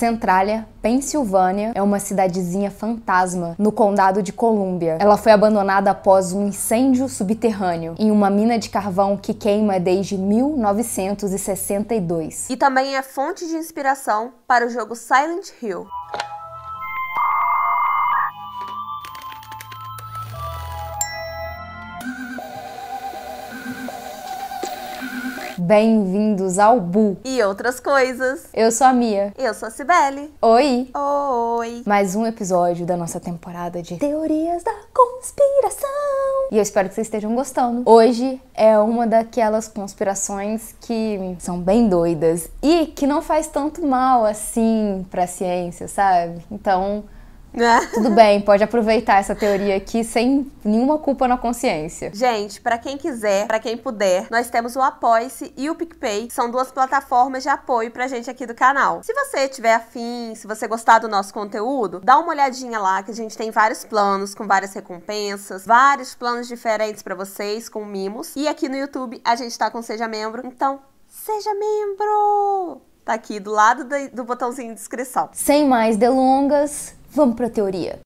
Centralia, Pensilvânia, é uma cidadezinha fantasma no condado de Colúmbia. Ela foi abandonada após um incêndio subterrâneo em uma mina de carvão que queima desde 1962. E também é fonte de inspiração para o jogo Silent Hill. Bem-vindos ao Bu. E outras coisas. Eu sou a Mia. Eu sou a Cibele. Oi. Oi. Mais um episódio da nossa temporada de Teorias da Conspiração. E eu espero que vocês estejam gostando. Hoje é uma daquelas conspirações que são bem doidas e que não faz tanto mal assim pra ciência, sabe? Então, tudo bem, pode aproveitar essa teoria aqui sem nenhuma culpa na consciência. Gente, para quem quiser, para quem puder, nós temos o Apoia-se e o PicPay, que são duas plataformas de apoio pra gente aqui do canal. Se você tiver afim, se você gostar do nosso conteúdo, dá uma olhadinha lá que a gente tem vários planos com várias recompensas, vários planos diferentes para vocês com mimos. E aqui no YouTube a gente tá com seja membro, então seja membro. Tá aqui do lado do, do botãozinho de inscrição. Sem mais delongas, Vamos para a teoria.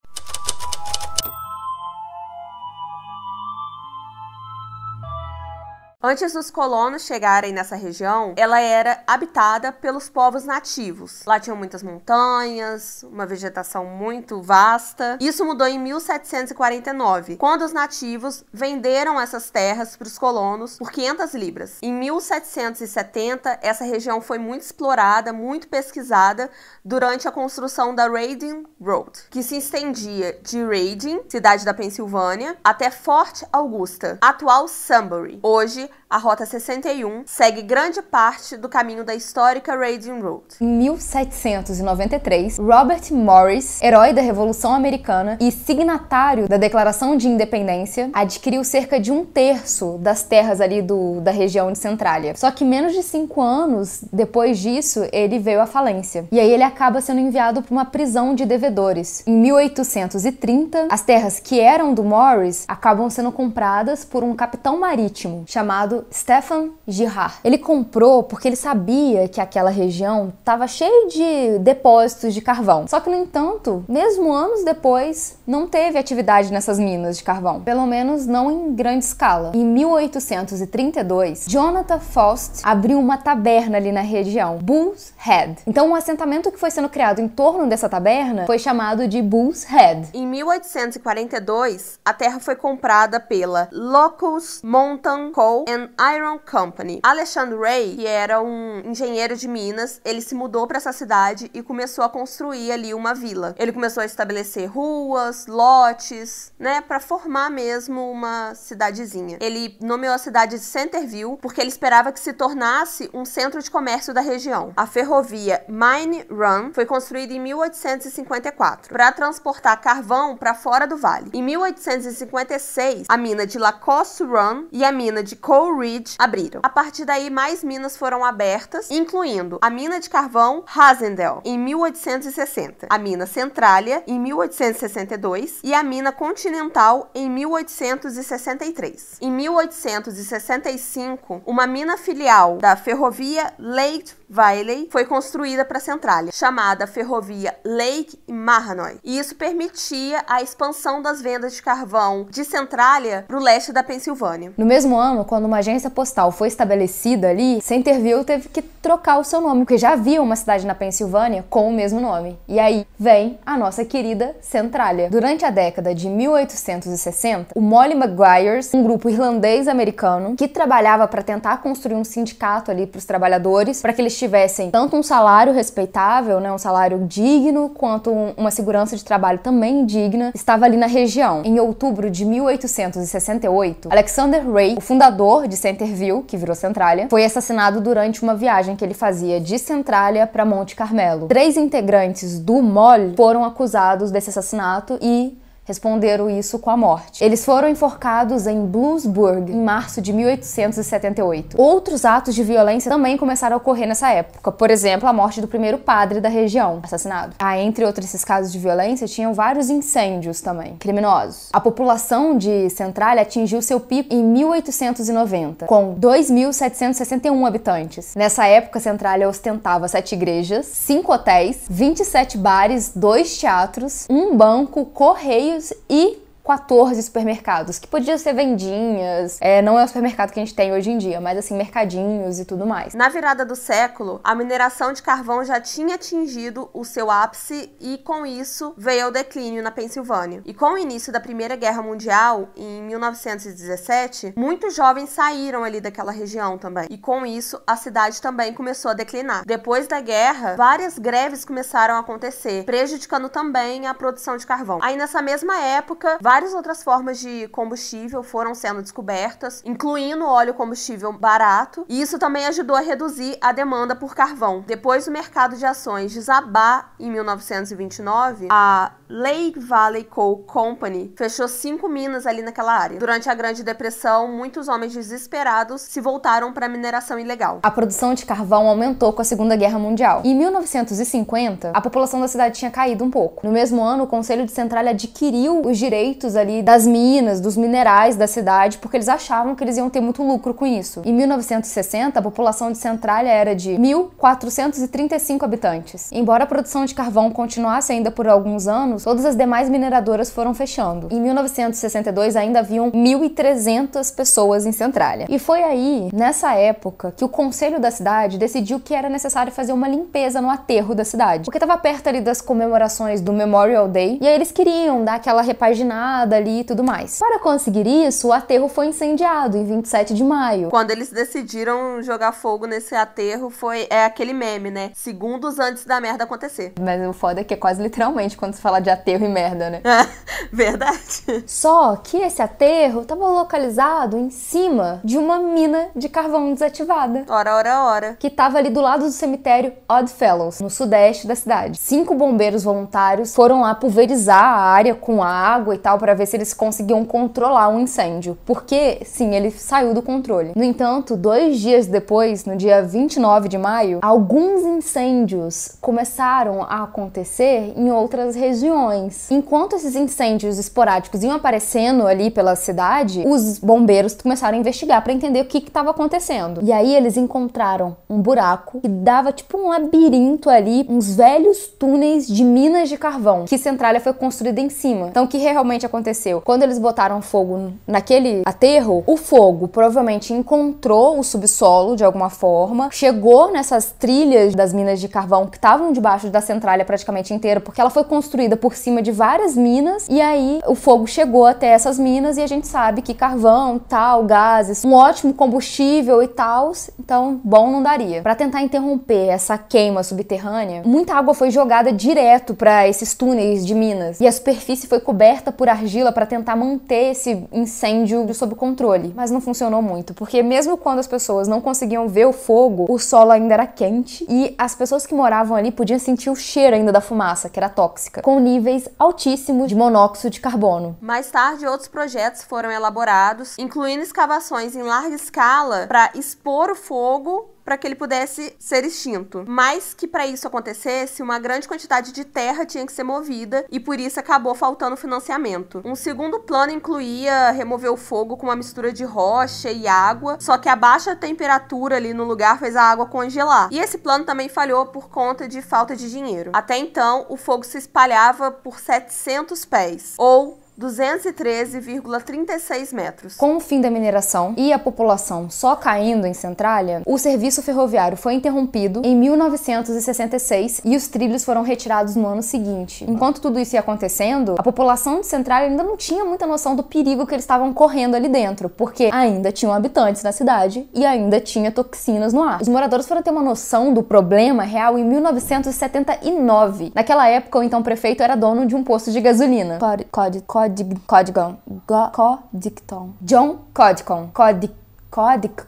Antes dos colonos chegarem nessa região, ela era habitada pelos povos nativos. Lá tinham muitas montanhas, uma vegetação muito vasta. Isso mudou em 1749, quando os nativos venderam essas terras para os colonos por 500 libras. Em 1770, essa região foi muito explorada, muito pesquisada durante a construção da Reading Road, que se estendia de Reading, cidade da Pensilvânia, até Fort Augusta, atual Sunbury. Hoje, a Rota 61 segue grande parte do caminho da histórica Reading Road. Em 1793, Robert Morris, herói da Revolução Americana e signatário da Declaração de Independência, adquiriu cerca de um terço das terras ali do, da região de Centralia. Só que menos de cinco anos depois disso, ele veio à falência. E aí ele acaba sendo enviado para uma prisão de devedores. Em 1830, as terras que eram do Morris acabam sendo compradas por um capitão marítimo chamado chamado Stefan Girard. Ele comprou porque ele sabia que aquela região estava cheia de depósitos de carvão. Só que, no entanto, mesmo anos depois, não teve atividade nessas minas de carvão, pelo menos não em grande escala. Em 1832, Jonathan Faust abriu uma taberna ali na região, Bull's Head. Então, um assentamento que foi sendo criado em torno dessa taberna foi chamado de Bull's Head. Em 1842, a terra foi comprada pela Locust Mountain Coal and Iron Company. Alexandre Ray, que era um engenheiro de Minas, ele se mudou para essa cidade e começou a construir ali uma vila. Ele começou a estabelecer ruas, lotes, né, para formar mesmo uma cidadezinha. Ele nomeou a cidade de Centerville porque ele esperava que se tornasse um centro de comércio da região. A ferrovia Mine Run foi construída em 1854 para transportar carvão para fora do vale. Em 1856, a mina de Lacoste Run e a mina de Coal Coal Ridge abriram. A partir daí, mais minas foram abertas, incluindo a mina de carvão Hazendel, em 1860, a mina Centralia, em 1862, e a mina Continental, em 1863. Em 1865, uma mina filial da ferrovia Lake Valley foi construída para Centralia, chamada Ferrovia Lake Mahanoy. E isso permitia a expansão das vendas de carvão de Centralia para o leste da Pensilvânia. No mesmo ano, quando uma agência postal foi estabelecida ali, Centerville teve que trocar o seu nome, porque já havia uma cidade na Pensilvânia com o mesmo nome. E aí vem a nossa querida Centralia. Durante a década de 1860, o Molly Maguires, um grupo irlandês-americano que trabalhava para tentar construir um sindicato ali para os trabalhadores, para que eles tivessem tanto um salário respeitável, né, um salário digno, quanto uma segurança de trabalho também digna, estava ali na região. Em outubro de 1868, Alexander Ray, o fundador de Centerville, que virou Centralia, foi assassinado durante uma viagem que ele fazia de Centralia para Monte Carmelo. Três integrantes do MOL foram acusados desse assassinato e responderam isso com a morte. Eles foram enforcados em Bluesburg em março de 1878. Outros atos de violência também começaram a ocorrer nessa época, por exemplo, a morte do primeiro padre da região, assassinado. Ah, entre outros esses casos de violência, tinham vários incêndios também, criminosos. A população de Centralia atingiu seu pico em 1890, com 2.761 habitantes. Nessa época, Centralia ostentava sete igrejas, cinco hotéis, 27 bares, dois teatros, um banco, correios e 14 supermercados, que podiam ser vendinhas, é, não é o supermercado que a gente tem hoje em dia, mas assim, mercadinhos e tudo mais. Na virada do século, a mineração de carvão já tinha atingido o seu ápice e com isso veio o declínio na Pensilvânia. E com o início da Primeira Guerra Mundial, em 1917, muitos jovens saíram ali daquela região também. E com isso, a cidade também começou a declinar. Depois da guerra, várias greves começaram a acontecer, prejudicando também a produção de carvão. Aí nessa mesma época, Várias outras formas de combustível foram sendo descobertas, incluindo óleo combustível barato, e isso também ajudou a reduzir a demanda por carvão. Depois do mercado de ações desabar em 1929, a Lake Valley Coal Company fechou cinco minas ali naquela área. Durante a Grande Depressão, muitos homens desesperados se voltaram para a mineração ilegal. A produção de carvão aumentou com a Segunda Guerra Mundial. Em 1950, a população da cidade tinha caído um pouco. No mesmo ano, o Conselho de Central adquiriu os direitos ali das minas, dos minerais da cidade, porque eles achavam que eles iam ter muito lucro com isso. Em 1960, a população de Centralia era de 1.435 habitantes. Embora a produção de carvão continuasse ainda por alguns anos, todas as demais mineradoras foram fechando. Em 1962 ainda haviam 1.300 pessoas em Centralia. E foi aí, nessa época, que o conselho da cidade decidiu que era necessário fazer uma limpeza no aterro da cidade, porque estava perto ali das comemorações do Memorial Day, e aí eles queriam dar aquela repaginada ali e tudo mais. Para conseguir isso, o aterro foi incendiado em 27 de maio. Quando eles decidiram jogar fogo nesse aterro, foi é aquele meme, né? Segundos antes da merda acontecer. Mas o foda é que é quase literalmente quando se fala de aterro e merda, né? Verdade. Só que esse aterro estava localizado em cima de uma mina de carvão desativada. Ora, ora, ora. Que estava ali do lado do cemitério Oddfellows, no sudeste da cidade. Cinco bombeiros voluntários foram lá pulverizar a área com água e tal para ver se eles conseguiam controlar o um incêndio, porque sim, ele saiu do controle. No entanto, dois dias depois, no dia 29 de maio, alguns incêndios começaram a acontecer em outras regiões. Enquanto esses incêndios esporádicos iam aparecendo ali pela cidade, os bombeiros começaram a investigar para entender o que estava acontecendo. E aí eles encontraram um buraco que dava tipo um labirinto ali, uns velhos túneis de minas de carvão, que Centralia foi construída em cima. Então, o que realmente aconteceu? Quando eles botaram fogo naquele aterro, o fogo provavelmente encontrou o subsolo de alguma forma, chegou nessas trilhas das minas de carvão que estavam debaixo da centralha praticamente inteira, porque ela foi construída por cima de várias minas, e aí o fogo chegou até essas minas e a gente sabe que carvão, tal, gases, um ótimo combustível e tal, então bom não daria. Para tentar interromper essa queima subterrânea, muita água foi jogada direto para esses túneis de minas e a superfície foi coberta por argila para tentar manter esse incêndio sob controle, mas não funcionou muito, porque mesmo quando as pessoas não conseguiam ver o fogo, o solo ainda era quente e as pessoas que moravam ali podiam sentir o cheiro ainda da fumaça, que era tóxica, com níveis altíssimos de monóxido de carbono. Mais tarde, outros projetos foram elaborados, incluindo escavações em larga escala para expor o fogo para que ele pudesse ser extinto. Mas que para isso acontecesse, uma grande quantidade de terra tinha que ser movida e por isso acabou faltando financiamento. Um segundo plano incluía remover o fogo com uma mistura de rocha e água, só que a baixa temperatura ali no lugar fez a água congelar. E esse plano também falhou por conta de falta de dinheiro. Até então, o fogo se espalhava por 700 pés, ou 213,36 metros. Com o fim da mineração e a população só caindo em Centralia, o serviço ferroviário foi interrompido em 1966 e os trilhos foram retirados no ano seguinte. Enquanto tudo isso ia acontecendo, a população de Centralia ainda não tinha muita noção do perigo que eles estavam correndo ali dentro, porque ainda tinham habitantes na cidade e ainda tinha toxinas no ar. Os moradores foram ter uma noção do problema real em 1979. Naquela época, o então prefeito era dono de um posto de gasolina. Código, código Codig, Codicon, Codicton, John Codicon, Codic, Codic,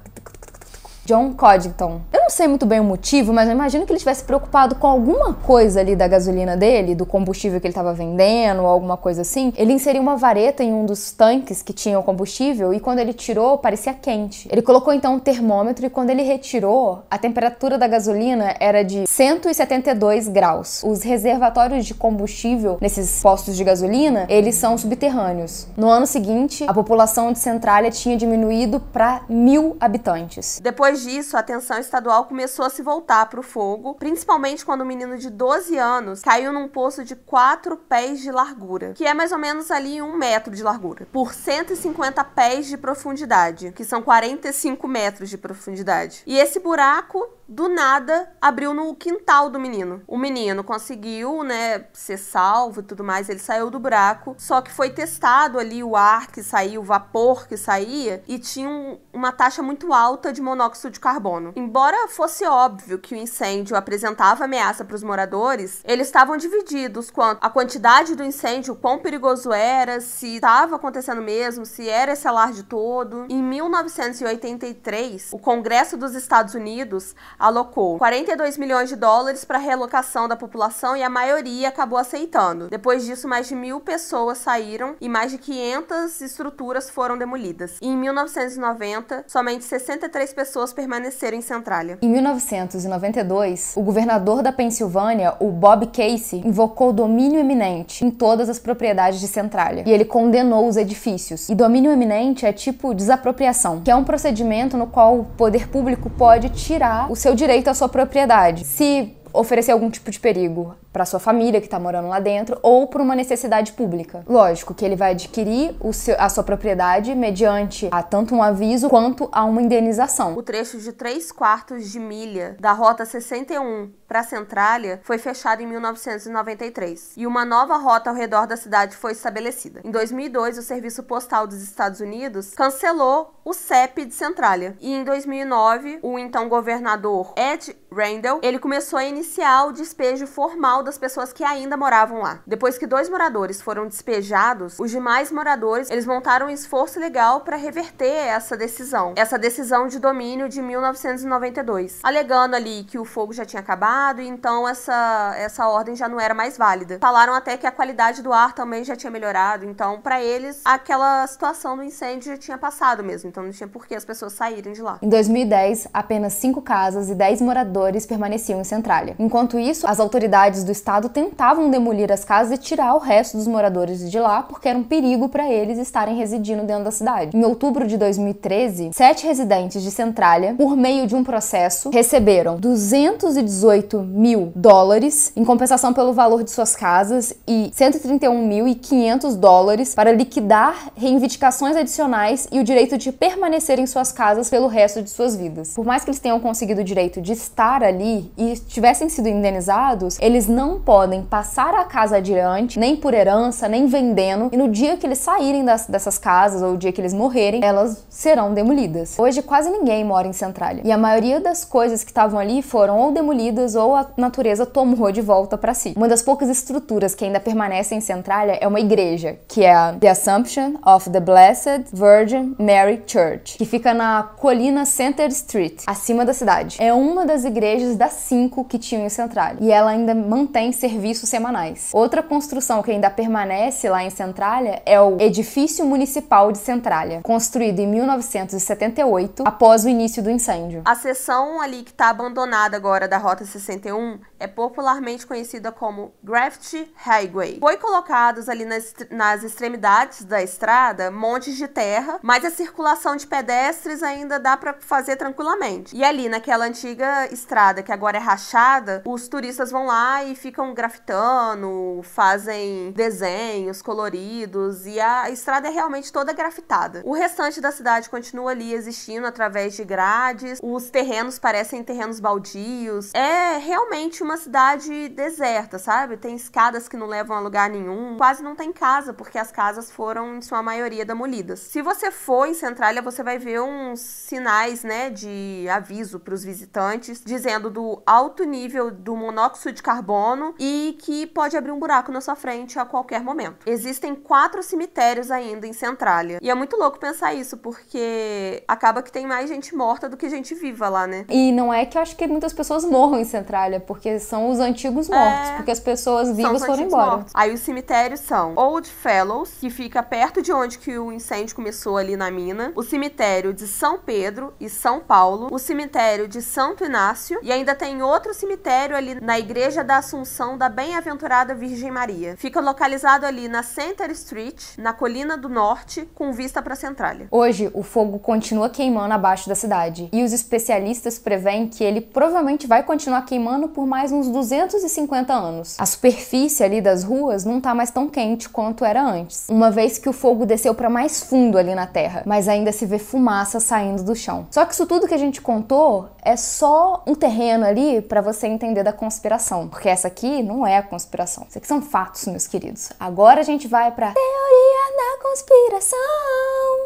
John Coddington. Eu não sei muito bem o motivo, mas eu imagino que ele tivesse preocupado com alguma coisa ali da gasolina dele, do combustível que ele estava vendendo ou alguma coisa assim. Ele inseriu uma vareta em um dos tanques que tinha o combustível e quando ele tirou, parecia quente. Ele colocou então um termômetro e quando ele retirou, a temperatura da gasolina era de 172 graus. Os reservatórios de combustível nesses postos de gasolina, eles são subterrâneos. No ano seguinte, a população de Centralia tinha diminuído para mil habitantes. Depois disso, a atenção estadual começou a se voltar para o fogo, principalmente quando um menino de 12 anos caiu num poço de 4 pés de largura, que é mais ou menos ali um metro de largura, por 150 pés de profundidade, que são 45 metros de profundidade. E esse buraco do nada abriu no quintal do menino. O menino conseguiu, né, ser salvo e tudo mais, ele saiu do buraco, só que foi testado ali o ar que saía, o vapor que saía e tinha um, uma taxa muito alta de monóxido de carbono. Embora fosse óbvio que o incêndio apresentava ameaça para os moradores, eles estavam divididos quanto à quantidade do incêndio, quão perigoso era, se estava acontecendo mesmo, se era esse alarde todo. Em 1983, o Congresso dos Estados Unidos alocou 42 milhões de dólares para realocação da população e a maioria acabou aceitando. Depois disso, mais de mil pessoas saíram e mais de 500 estruturas foram demolidas. E em 1990, somente 63 pessoas permaneceram em Centralia. Em 1992, o governador da Pensilvânia, o Bob Casey, invocou domínio eminente em todas as propriedades de Centralia e ele condenou os edifícios. E domínio eminente é tipo desapropriação, que é um procedimento no qual o poder público pode tirar o seu direito à sua propriedade. Se oferecer algum tipo de perigo para sua família que está morando lá dentro ou por uma necessidade pública. Lógico que ele vai adquirir seu, a sua propriedade mediante a tanto um aviso quanto a uma indenização. O trecho de 3 quartos de milha da Rota 61 para a Centrália foi fechado em 1993 e uma nova rota ao redor da cidade foi estabelecida. Em 2002, o Serviço Postal dos Estados Unidos cancelou o CEP de Centrália e em 2009, o então governador Ed Randall, ele começou a iniciar o despejo formal das pessoas que ainda moravam lá. Depois que dois moradores foram despejados, os demais moradores, eles montaram um esforço legal para reverter essa decisão, essa decisão de domínio de 1992, alegando ali que o fogo já tinha acabado e então essa essa ordem já não era mais válida. Falaram até que a qualidade do ar também já tinha melhorado, então para eles aquela situação do incêndio já tinha passado mesmo, então não tinha por que as pessoas saírem de lá. Em 2010, apenas cinco casas e 10 moradores permaneciam em Centralia. Enquanto isso, as autoridades do estado tentavam demolir as casas e tirar o resto dos moradores de lá porque era um perigo para eles estarem residindo dentro da cidade. Em outubro de 2013, sete residentes de Centralia, por meio de um processo, receberam 218 mil dólares em compensação pelo valor de suas casas e 131.500 dólares para liquidar reivindicações adicionais e o direito de permanecer em suas casas pelo resto de suas vidas. Por mais que eles tenham conseguido o direito de estar ali e tivessem sido indenizados, eles não podem passar a casa adiante, nem por herança, nem vendendo, e no dia que eles saírem das, dessas casas ou o dia que eles morrerem, elas serão demolidas. Hoje quase ninguém mora em Centralia, e a maioria das coisas que estavam ali foram ou demolidas ou a natureza tomou de volta para si. Uma das poucas estruturas que ainda permanecem em Centralia é uma igreja, que é a The Assumption of the Blessed Virgin Mary Church, que fica na colina Center Street, acima da cidade. É uma das igrejas das cinco que tinham em Centralia, e ela ainda mantém serviços semanais. Outra construção que ainda permanece lá em Centralia é o Edifício Municipal de Centralia, construído em 1978, após o início do incêndio. A seção ali que está abandonada agora da Rota 61 é popularmente conhecida como Graffiti Highway. Foi colocados ali nas, nas extremidades da estrada montes de terra, mas a circulação de pedestres ainda dá para fazer tranquilamente. E ali naquela antiga estrada que agora é rachada, os turistas vão lá e ficam grafitando, fazem desenhos coloridos e a estrada é realmente toda grafitada. O restante da cidade continua ali existindo através de grades, os terrenos parecem terrenos baldios. É realmente uma cidade deserta, sabe? Tem escadas que não levam a lugar nenhum, quase não tem casa porque as casas foram em sua maioria demolidas. Se você for em Centralia, você vai ver uns sinais, né, de aviso para os visitantes dizendo do alto nível do monóxido de carbono carbono e que pode abrir um buraco na sua frente a qualquer momento. Existem quatro cemitérios ainda em Centralia. E é muito louco pensar isso, porque acaba que tem mais gente morta do que gente viva lá, né? E não é que eu acho que muitas pessoas morram em Centralia, porque são os antigos mortos, é... porque as pessoas vivas foram embora. Mortos. Aí os cemitérios são Old Fellows, que fica perto de onde que o incêndio começou ali na mina, o cemitério de São Pedro e São Paulo, o cemitério de Santo Inácio e ainda tem outro cemitério ali na Igreja da Assunção da Bem-aventurada Virgem Maria. Fica localizado ali na Center Street, na Colina do Norte, com vista para Centralia. Hoje, o fogo continua queimando abaixo da cidade e os especialistas preveem que ele provavelmente vai continuar queimando por mais uns 250 anos. A superfície ali das ruas não tá mais tão quente quanto era antes, uma vez que o fogo desceu para mais fundo ali na terra, mas ainda se vê fumaça saindo do chão. Só que isso tudo que a gente contou é só um terreno ali para você entender da conspiração, porque essa aqui não é a conspiração. Isso aqui são fatos, meus queridos. Agora a gente vai para teoria da conspiração.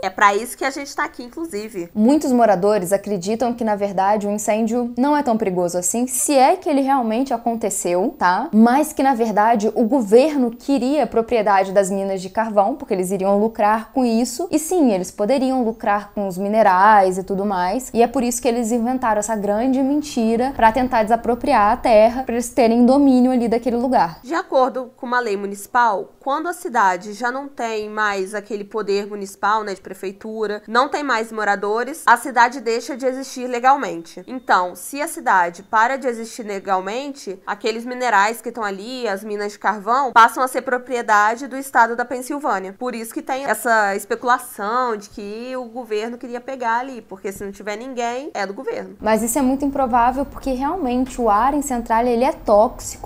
É para isso que a gente tá aqui, inclusive. Muitos moradores acreditam que na verdade o incêndio não é tão perigoso assim, se é que ele realmente aconteceu, tá? Mas que na verdade o governo queria a propriedade das minas de carvão, porque eles iriam lucrar com isso. E sim, eles poderiam lucrar com os minerais e tudo mais. E é por isso que eles inventaram essa grande mentira para tentar desapropriar a terra, para eles terem domínio ali daquele lugar. De acordo com uma lei municipal, quando a cidade já não tem mais aquele poder municipal, né, de prefeitura, não tem mais moradores, a cidade deixa de existir legalmente. Então, se a cidade para de existir legalmente, aqueles minerais que estão ali, as minas de carvão, passam a ser propriedade do estado da Pensilvânia. Por isso que tem essa especulação de que o governo queria pegar ali, porque se não tiver ninguém, é do governo. Mas isso é muito improvável porque realmente o ar em Central ele é tóxico,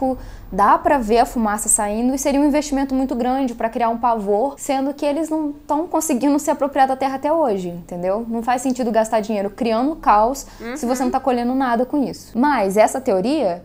dá para ver a fumaça saindo e seria um investimento muito grande para criar um pavor, sendo que eles não estão conseguindo se apropriar da terra até hoje, entendeu? Não faz sentido gastar dinheiro criando caos uhum. se você não tá colhendo nada com isso. Mas essa teoria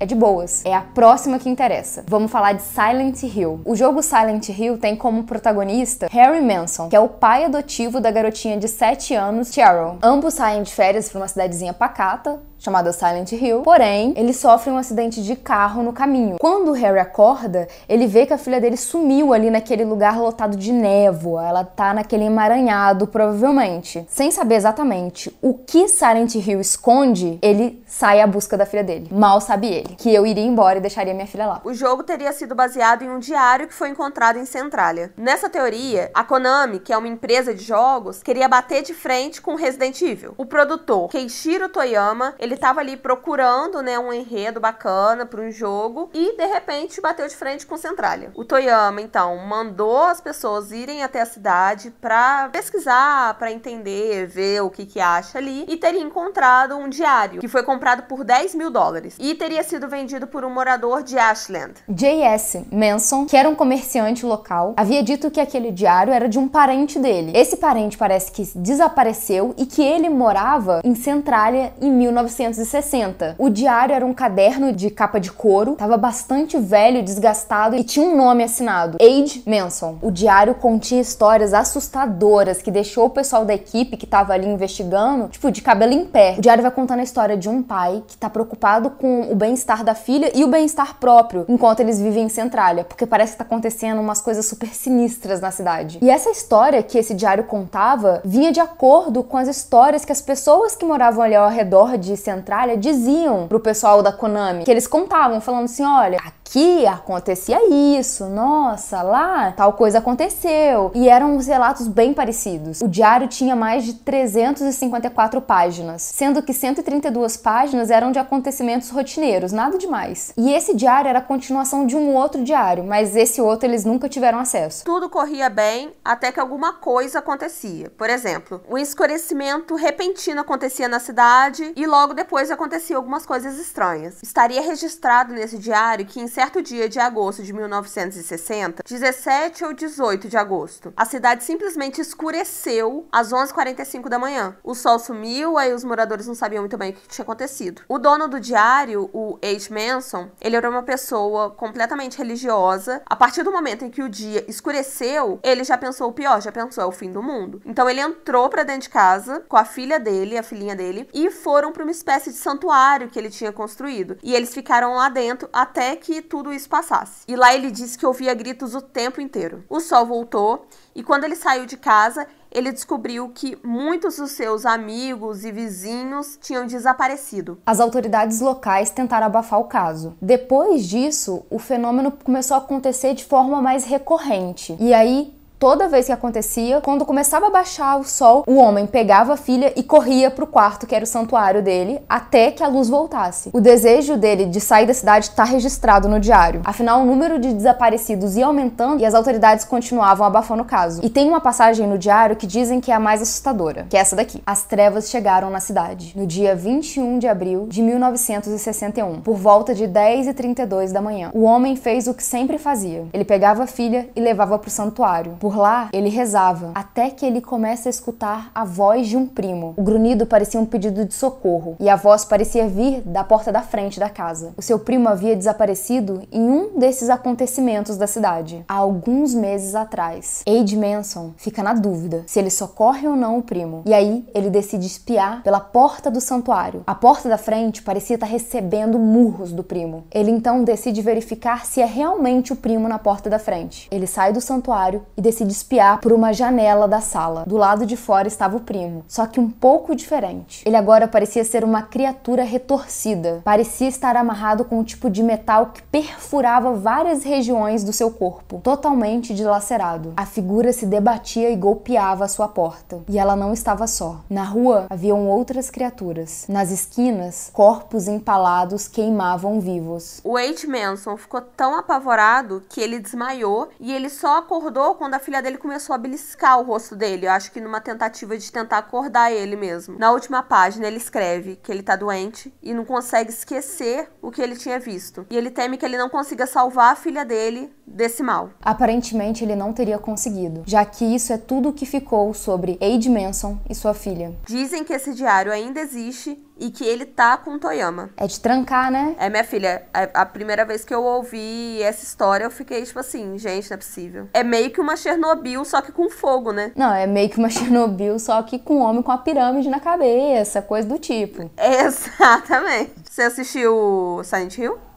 é de boas. É a próxima que interessa. Vamos falar de Silent Hill. O jogo Silent Hill tem como protagonista Harry Manson, que é o pai adotivo da garotinha de 7 anos, Cheryl. Ambos saem de férias para uma cidadezinha pacata, chamada Silent Hill. Porém, ele sofre um acidente de carro no caminho. Quando o Harry acorda, ele vê que a filha dele sumiu ali naquele lugar lotado de névoa. Ela tá naquele emaranhado, provavelmente. Sem saber exatamente o que Silent Hill esconde, ele sai à busca da filha dele. Mal sabe ele que eu iria embora e deixaria minha filha lá. O jogo teria sido baseado em um diário que foi encontrado em Centralia. Nessa teoria, a Konami, que é uma empresa de jogos, queria bater de frente com Resident Evil. O produtor Keishiro Toyama, ele tava ali procurando, né, um enredo bacana para um jogo e de repente bateu de frente com Centralia. O Toyama então mandou as pessoas irem até a cidade para pesquisar, para entender, ver o que que acha ali e teria encontrado um diário que foi comprado por 10 mil dólares e teria sido vendido por um morador de Ashland. J.S. Manson, que era um comerciante local, havia dito que aquele diário era de um parente dele. Esse parente parece que desapareceu e que ele morava em Centralia em 1900 1960. O diário era um caderno de capa de couro, estava bastante velho, desgastado e tinha um nome assinado: Age Manson. O diário continha histórias assustadoras que deixou o pessoal da equipe que estava ali investigando, tipo, de cabelo em pé. O diário vai contando a história de um pai que está preocupado com o bem-estar da filha e o bem-estar próprio enquanto eles vivem em Centralia, porque parece que tá acontecendo umas coisas super sinistras na cidade. E essa história que esse diário contava vinha de acordo com as histórias que as pessoas que moravam ali ao redor de Centralia diziam pro pessoal da Konami, que eles contavam, falando assim: olha, aqui acontecia isso, nossa, lá tal coisa aconteceu. E eram os relatos bem parecidos. O diário tinha mais de 354 páginas, sendo que 132 páginas eram de acontecimentos rotineiros, nada demais. E esse diário era a continuação de um outro diário, mas esse outro eles nunca tiveram acesso. Tudo corria bem até que alguma coisa acontecia. Por exemplo, um escurecimento repentino acontecia na cidade e logo depois aconteciam algumas coisas estranhas. Estaria registrado nesse diário que em certo dia de agosto de 1960, 17 ou 18 de agosto, a cidade simplesmente escureceu às 11h45 da manhã. O sol sumiu, aí os moradores não sabiam muito bem o que tinha acontecido. O dono do diário, o H. Manson, ele era uma pessoa completamente religiosa. A partir do momento em que o dia escureceu, ele já pensou o pior, já pensou é o fim do mundo. Então ele entrou para dentro de casa com a filha dele, a filhinha dele, e foram para uma espécie de santuário que ele tinha construído. E eles ficaram lá dentro até que tudo isso passasse. E lá ele disse que ouvia gritos o tempo inteiro. O sol voltou e quando ele saiu de casa, ele descobriu que muitos dos seus amigos e vizinhos tinham desaparecido. As autoridades locais tentaram abafar o caso. Depois disso, o fenômeno começou a acontecer de forma mais recorrente. E aí, Toda vez que acontecia, quando começava a baixar o sol, o homem pegava a filha e corria para o quarto que era o santuário dele, até que a luz voltasse. O desejo dele de sair da cidade está registrado no diário. Afinal, o número de desaparecidos ia aumentando e as autoridades continuavam abafando o caso. E tem uma passagem no diário que dizem que é a mais assustadora, que é essa daqui. As trevas chegaram na cidade no dia 21 de abril de 1961, por volta de 10h32 da manhã. O homem fez o que sempre fazia. Ele pegava a filha e levava para o santuário por lá, ele rezava, até que ele começa a escutar a voz de um primo. O grunhido parecia um pedido de socorro, e a voz parecia vir da porta da frente da casa. O seu primo havia desaparecido em um desses acontecimentos da cidade, há alguns meses atrás. Aide Manson fica na dúvida se ele socorre ou não o primo, e aí ele decide espiar pela porta do santuário. A porta da frente parecia estar recebendo murros do primo. Ele então decide verificar se é realmente o primo na porta da frente. Ele sai do santuário e decide decide espiar por uma janela da sala. Do lado de fora estava o primo, só que um pouco diferente. Ele agora parecia ser uma criatura retorcida. Parecia estar amarrado com um tipo de metal que perfurava várias regiões do seu corpo, totalmente dilacerado. A figura se debatia e golpeava a sua porta. E ela não estava só. Na rua haviam outras criaturas. Nas esquinas, corpos empalados queimavam vivos. O Wade Manson ficou tão apavorado que ele desmaiou e ele só acordou quando a filha dele começou a beliscar o rosto dele. Eu acho que numa tentativa de tentar acordar ele mesmo. Na última página, ele escreve que ele tá doente e não consegue esquecer o que ele tinha visto. E ele teme que ele não consiga salvar a filha dele desse mal. Aparentemente, ele não teria conseguido, já que isso é tudo o que ficou sobre Aide Manson e sua filha. Dizem que esse diário ainda existe e que ele tá com o Toyama. É de trancar, né? É, minha filha, a, a, primeira vez que eu ouvi essa história, eu fiquei tipo assim, gente, não é possível. É meio que uma Chernobyl, só que com fogo, né? Não, é meio que uma Chernobyl, só que com um homem com a pirâmide na cabeça, coisa do tipo. Exatamente. Você assistiu Silent Hill?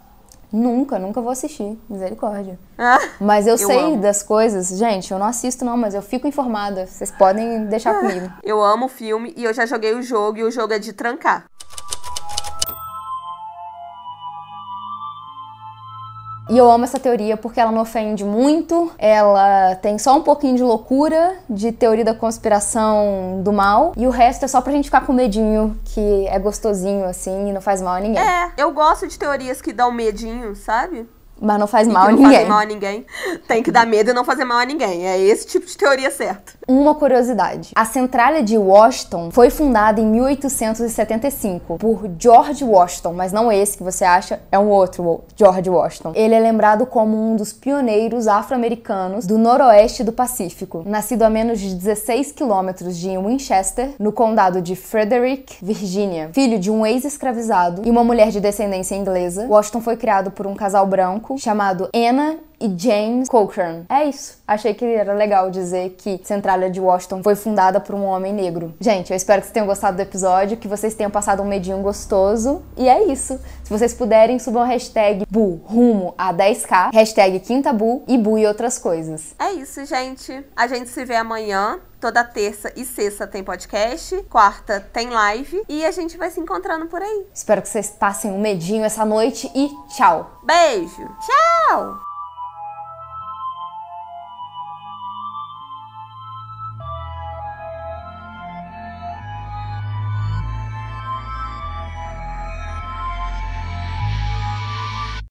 Nunca, nunca vou assistir. Misericórdia. Ah, mas eu, eu sei amo. das coisas. Gente, eu não assisto não, mas eu fico informada. Vocês podem deixar ah, comigo. Eu amo o filme e eu já joguei o jogo e o jogo é de trancar. E eu amo essa teoria porque ela não ofende muito, ela tem só um pouquinho de loucura, de teoria da conspiração do mal, e o resto é só pra gente ficar com medinho, que é gostosinho assim e não faz mal a ninguém. É, eu gosto de teorias que dão medinho, sabe? Mas não faz mal a ninguém. Não faz mal a ninguém. Tem que dar medo e não fazer mal a ninguém. É esse tipo de teoria certa. Uma curiosidade. A centralha de Washington foi fundada em 1875 por George Washington, mas não esse que você acha, é um outro George Washington. Ele é lembrado como um dos pioneiros afro-americanos do noroeste do Pacífico, nascido a menos de 16 quilômetros de Winchester, no condado de Frederick, Virgínia. Filho de um ex-escravizado e uma mulher de descendência inglesa, Washington foi criado por um casal branco chamado Anna e James Cochrane. É isso. Achei que era legal dizer que Centralia de Washington foi fundada por um homem negro. Gente, eu espero que vocês tenham gostado do episódio, que vocês tenham passado um medinho gostoso. E é isso. Se vocês puderem, subam a hashtag Bu rumo a 10k, hashtag QuintaBu e Bu e outras coisas. É isso, gente. A gente se vê amanhã. Toda terça e sexta tem podcast, quarta tem live e a gente vai se encontrando por aí. Espero que vocês passem um medinho essa noite e tchau. Beijo. Tchau.